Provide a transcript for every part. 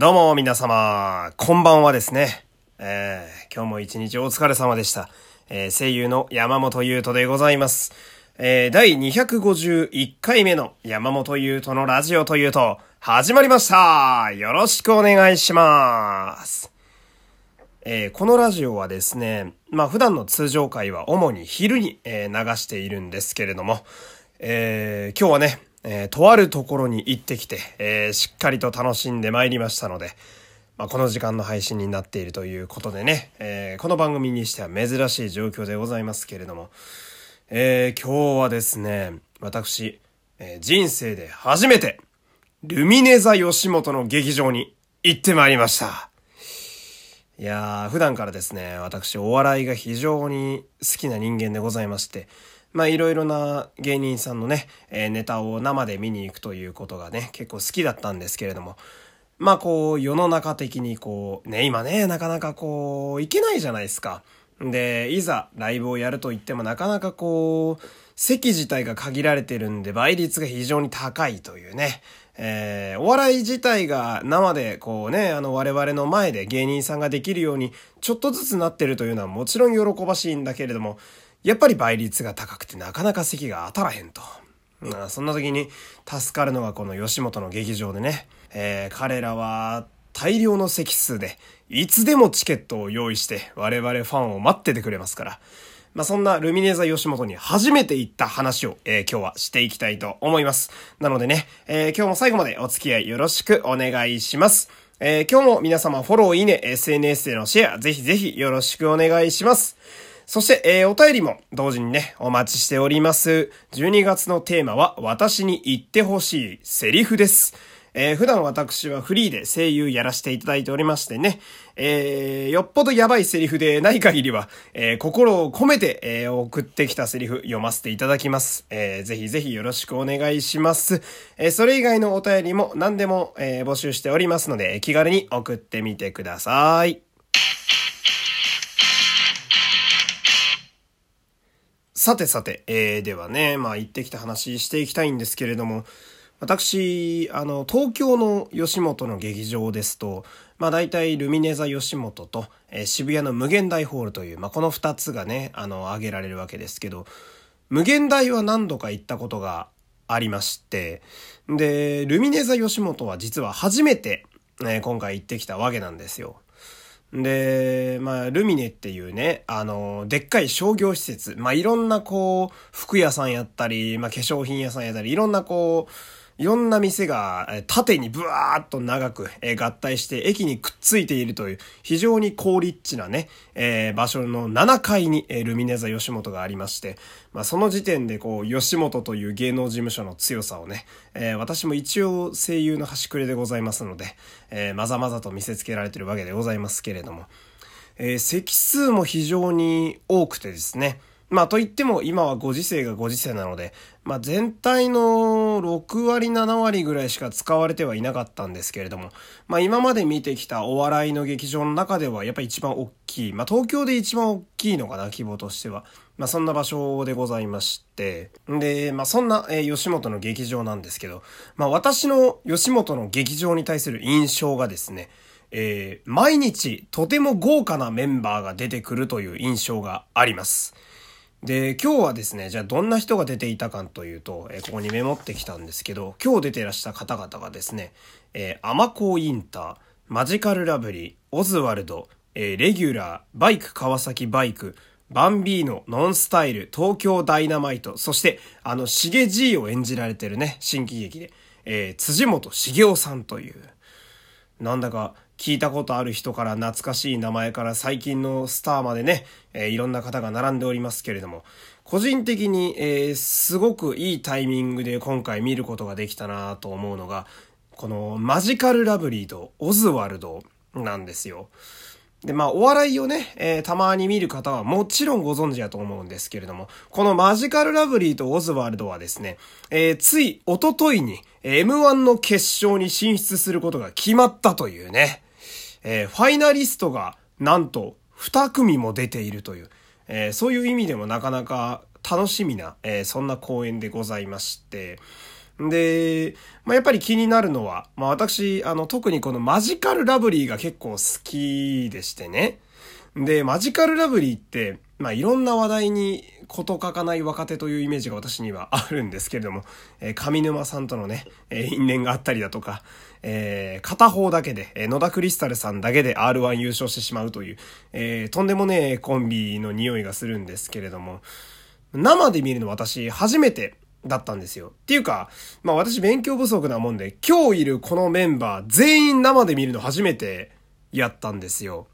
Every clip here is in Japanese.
どうも皆様、こんばんはですね。えー、今日も一日お疲れ様でした。えー、声優の山本優斗でございます。えー、第251回目の山本優斗のラジオというと、始まりましたよろしくお願いしますえー、このラジオはですね、まあ普段の通常回は主に昼に、え、流しているんですけれども、え、今日はね、えー、とあるところに行ってきて、えー、しっかりと楽しんでまいりましたので、まあ、この時間の配信になっているということでね、えー、この番組にしては珍しい状況でございますけれども、え、今日はですね、私、え、人生で初めて、ルミネ座吉本の劇場に行ってまいりました。いやー、普段からですね、私お笑いが非常に好きな人間でございまして、まあいろいろな芸人さんのね、えー、ネタを生で見に行くということがね、結構好きだったんですけれども、まあこう世の中的にこう、ね、今ね、なかなかこう、いけないじゃないですか。で、いざライブをやると言ってもなかなかこう、席自体が限られてるんで倍率が非常に高いというね。えー、お笑い自体が生でこうね、あの我々の前で芸人さんができるようにちょっとずつなってるというのはもちろん喜ばしいんだけれども、やっぱり倍率が高くてなかなか席が当たらへんと。まあ、そんな時に助かるのがこの吉本の劇場でね、えー、彼らは大量の席数でいつでもチケットを用意して我々ファンを待っててくれますから。まあ、そんなルミネーザ吉本に初めて行った話を、えー、今日はしていきたいと思います。なのでね、えー、今日も最後までお付き合いよろしくお願いします。えー、今日も皆様フォロー、いいね、SNS でのシェア、ぜひぜひよろしくお願いします。そして、えー、お便りも同時にね、お待ちしております。12月のテーマは、私に言ってほしいセリフです。えー、普段私はフリーで声優やらせていただいておりましてね、えー、よっぽどやばいセリフでない限りは、えー、心を込めて、え、送ってきたセリフ読ませていただきます。えー、ぜひぜひよろしくお願いします。え、それ以外のお便りも何でも、え、募集しておりますので、気軽に送ってみてください。さてさて、えー、ではね、まあ行ってきた話していきたいんですけれども、私、あの、東京の吉本の劇場ですと、まあ大体ルミネ座吉本と、えー、渋谷の無限大ホールという、まあこの二つがね、あの、挙げられるわけですけど、無限大は何度か行ったことがありまして、で、ルミネ座吉本は実は初めて、え今回行ってきたわけなんですよ。で、まあ、ルミネっていうね、あの、でっかい商業施設、まあ、いろんなこう、服屋さんやったり、まあ、化粧品屋さんやったり、いろんなこう、いろんな店が縦にブワーっと長く合体して駅にくっついているという非常に高立地なね、えー、場所の7階にルミネ座吉本がありまして、まあ、その時点でこう吉本という芸能事務所の強さをね、えー、私も一応声優の端くれでございますので、えー、まざまざと見せつけられてるわけでございますけれども、えー、席数も非常に多くてですね、まあといっても今はご時世がご時世なので、まあ全体の6割7割ぐらいしか使われてはいなかったんですけれども、まあ今まで見てきたお笑いの劇場の中ではやっぱ一番大きい、まあ東京で一番大きいのかな、規模としては。まあそんな場所でございまして、で、まあそんな、吉本の劇場なんですけど、まあ私の吉本の劇場に対する印象がですね、えー、毎日とても豪華なメンバーが出てくるという印象があります。で、今日はですね、じゃあどんな人が出ていたかというと、えー、ここにメモってきたんですけど、今日出てらした方々がですね、えー、アマコインター、マジカルラブリー、オズワルド、えー、レギュラー、バイク川崎バイク、バンビーノ、ノンスタイル、東京ダイナマイト、そして、あの、しげじいを演じられてるね、新喜劇で、えー、辻本茂雄さんという、なんだか、聞いたことある人から懐かしい名前から最近のスターまでね、えー、いろんな方が並んでおりますけれども、個人的に、えー、すごくいいタイミングで今回見ることができたなと思うのが、このマジカルラブリーとオズワルドなんですよ。で、まあ、お笑いをね、えー、たまに見る方はもちろんご存知だと思うんですけれども、このマジカルラブリーとオズワルドはですね、えー、つい、おとといに、M1 の決勝に進出することが決まったというね、えー、ファイナリストがなんと2組も出ているという、えー、そういう意味でもなかなか楽しみな、えー、そんな公演でございまして、で、まあ、やっぱり気になるのは、まあ、私、あの、特にこのマジカルラブリーが結構好きでしてね。で、マジカルラブリーって、まあ、いろんな話題に事欠かない若手というイメージが私にはあるんですけれども、えー、上沼さんとのね、えー、因縁があったりだとか、えー、片方だけで、えー、野田クリスタルさんだけで R1 優勝してしまうという、えー、とんでもねえコンビの匂いがするんですけれども、生で見るの私初めてだったんですよ。っていうか、まあ私勉強不足なもんで、今日いるこのメンバー全員生で見るの初めてやったんですよ。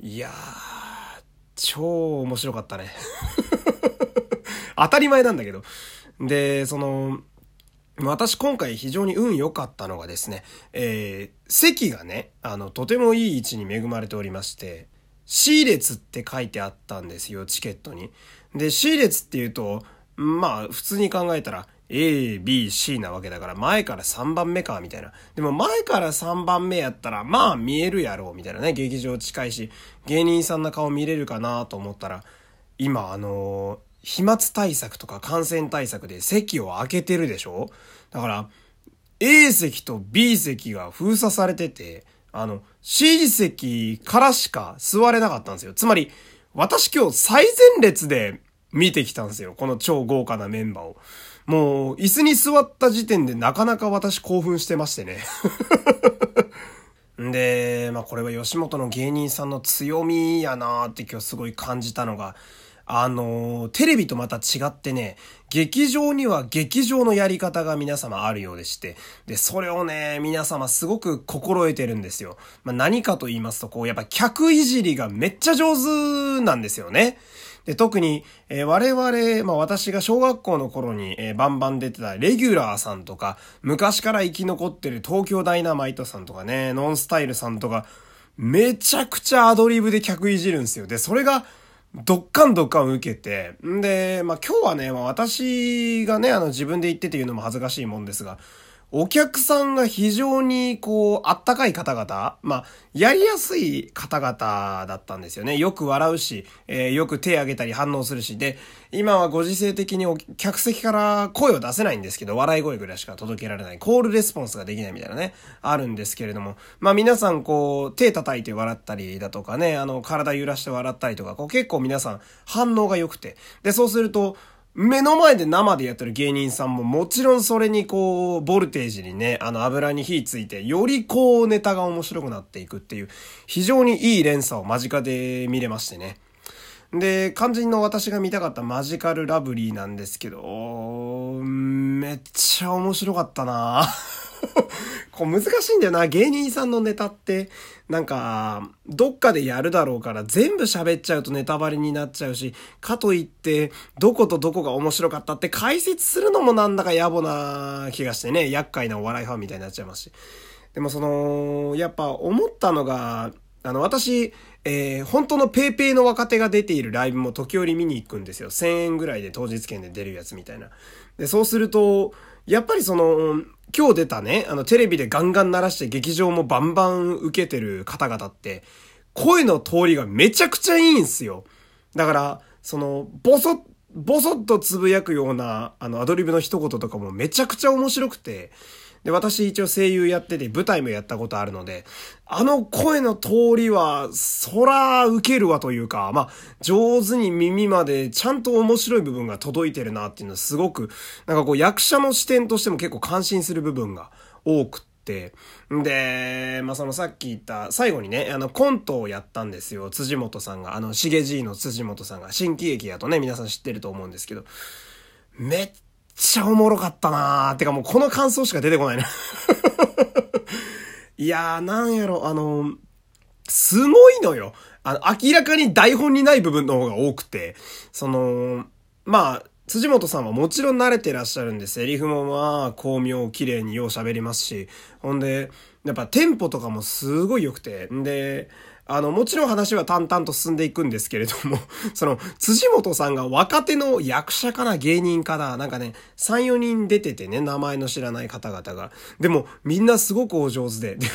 いやー、超面白かったね。当たり前なんだけど。で、その、私今回非常に運良かったのがですね、えー、席がね、あの、とてもいい位置に恵まれておりまして、C 列って書いてあったんですよ、チケットに。で、C 列っていうと、まあ、普通に考えたら、A, B, C なわけだから、前から3番目か、みたいな。でも前から3番目やったら、まあ見えるやろう、みたいなね。劇場近いし、芸人さんの顔見れるかなと思ったら、今、あの、飛沫対策とか感染対策で席を空けてるでしょ？だから、A 席と B 席が封鎖されてて、あの、C 席からしか座れなかったんですよ。つまり、私今日最前列で見てきたんですよ。この超豪華なメンバーを。もう、椅子に座った時点でなかなか私興奮してましてね。で、まあこれは吉本の芸人さんの強みやなーって今日すごい感じたのが、あの、テレビとまた違ってね、劇場には劇場のやり方が皆様あるようでして、で、それをね、皆様すごく心得てるんですよ。まあ、何かと言いますと、こう、やっぱ客いじりがめっちゃ上手なんですよね。で、特に、えー、我々、まあ私が小学校の頃に、えー、バンバン出てたレギュラーさんとか、昔から生き残ってる東京ダイナマイトさんとかね、ノンスタイルさんとか、めちゃくちゃアドリブで客いじるんですよ。で、それが、どっかんどっかん受けて、んで、まあ今日はね、まあ私がね、あの自分で言ってて言うのも恥ずかしいもんですが、お客さんが非常にこう、あったかい方々、まあ、やりやすい方々だったんですよね。よく笑うし、えー、よく手挙げたり反応するし、で、今はご時世的に客席から声を出せないんですけど、笑い声ぐらいしか届けられない、コールレスポンスができないみたいなね、あるんですけれども、まあ皆さんこう、手叩いて笑ったりだとかね、あの、体揺らして笑ったりとか、こう結構皆さん反応が良くて、で、そうすると、目の前で生でやってる芸人さんももちろんそれにこう、ボルテージにね、あの油に火ついて、よりこうネタが面白くなっていくっていう、非常にいい連鎖を間近で見れましてね。で、肝心の私が見たかったマジカルラブリーなんですけど、めっちゃ面白かったなこう難しいんだよな。芸人さんのネタって、なんか、どっかでやるだろうから全部喋っちゃうとネタバレになっちゃうし、かといって、どことどこが面白かったって解説するのもなんだか野暮な気がしてね、厄介なお笑いファンみたいになっちゃいますし。でもその、やっぱ思ったのが、あの、私、えー、本当のペーペーの若手が出ているライブも時折見に行くんですよ。1000円ぐらいで当日券で出るやつみたいな。で、そうすると、やっぱりその、今日出たね、あの、テレビでガンガン鳴らして劇場もバンバン受けてる方々って、声の通りがめちゃくちゃいいんすよ。だから、その、ボソッ、ボソッとつぶやくような、あの、アドリブの一言とかもめちゃくちゃ面白くて、で、私一応声優やってて舞台もやったことあるので、あの声の通りは、そら受けるわというか、まあ、上手に耳までちゃんと面白い部分が届いてるなっていうのはすごく、なんかこう役者の視点としても結構感心する部分が多くって、で、まあ、そのさっき言った、最後にね、あの、コントをやったんですよ。辻元さんが、あの、しげじいの辻元さんが、新喜劇やとね、皆さん知ってると思うんですけど、めっちゃおもろかったなーてかもうこの感想しか出てこないな。いやー、なんやろ、あの、すごいのよ。あの、明らかに台本にない部分の方が多くて、その、まあ、辻元さんはもちろん慣れてらっしゃるんで、セリフもまあ、巧妙、綺麗によう喋りますし、ほんで、やっぱテンポとかもすごい良くて、んで、あの、もちろん話は淡々と進んでいくんですけれども、その、辻元さんが若手の役者かな、芸人かな、なんかね、3、4人出ててね、名前の知らない方々が。でも、みんなすごくお上手で。で、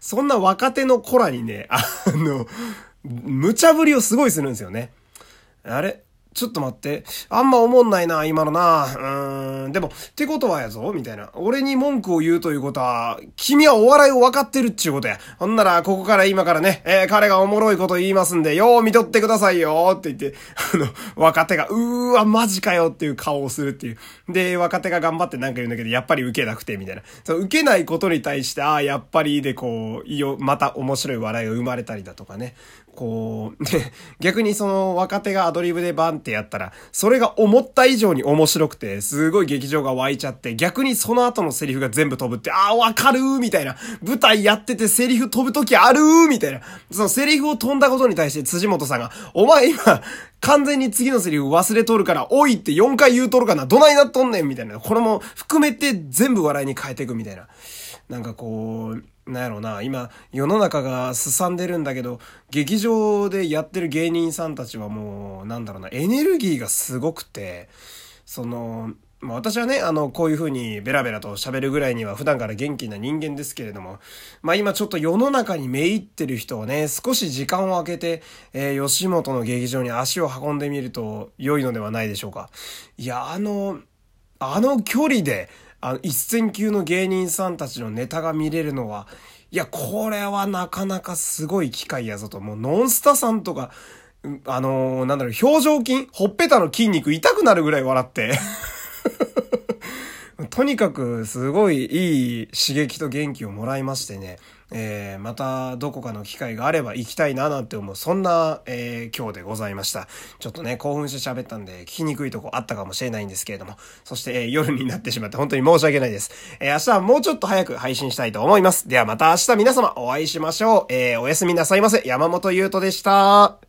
そんな若手の子らにね、あの、無茶ぶりをすごいするんですよね。あれ？ちょっと待って。あんま思んないな、今のな。うーん。でも、ってことはやぞ、みたいな。俺に文句を言うということは、君はお笑いを分かってるっちゅうことや。ほんなら、ここから今からね、えー、彼がおもろいこと言いますんで、よう見とってくださいよって言って、あの、若手が、うーわ、マジかよっていう顔をするっていう。で、若手が頑張ってなんか言うんだけど、やっぱり受けなくて、みたいな。そう、受けないことに対して、ああ、やっぱりでこう、いよ、また面白い笑いが生まれたりだとかね。こう、ね、逆にその若手がアドリブでバンってやったら、それが思った以上に面白くて、すごい劇場が湧いちゃって、逆にその後のセリフが全部飛ぶって、ああ、わかるーみたいな。舞台やっててセリフ飛ぶ時あるみたいな。そのセリフを飛んだことに対して辻本さんが、お前今、完全に次のセリフ忘れとるから、おいって4回言うとるかなどないなっとんねんみたいな。これも含めて全部笑いに変えていくみたいな。なんかこう、なんやろうな、今、世の中が進んでるんだけど、劇場でやってる芸人さんたちはもう、なんだろうな、エネルギーがすごくて、その、まあ私はね、あの、こういう風にベラベラと喋るぐらいには普段から元気な人間ですけれども、まあ今ちょっと世の中にめいってる人をね、少し時間を空けて、えー、吉本の劇場に足を運んでみると良いのではないでしょうか。いや、あの、あの距離で、あの、一線級の芸人さんたちのネタが見れるのは、いや、これはなかなかすごい機会やぞと。もう、ノンスタさんとか、あのー、なんだろう、表情筋ほっぺたの筋肉痛くなるぐらい笑って とにかくすごいいい刺激と元気をもらいましてね、えー、またどこかの機会があれば行きたいななんて思う、そんな、えー、今日でございました。ちょっとね、興奮して喋ったんで聞きにくいとこあったかもしれないんですけれども、そして、えー、夜になってしまって本当に申し訳ないです。えー明日はもうちょっと早く配信したいと思います。ではまた明日皆様お会いしましょう。えーおやすみなさいませ。山本優斗でした。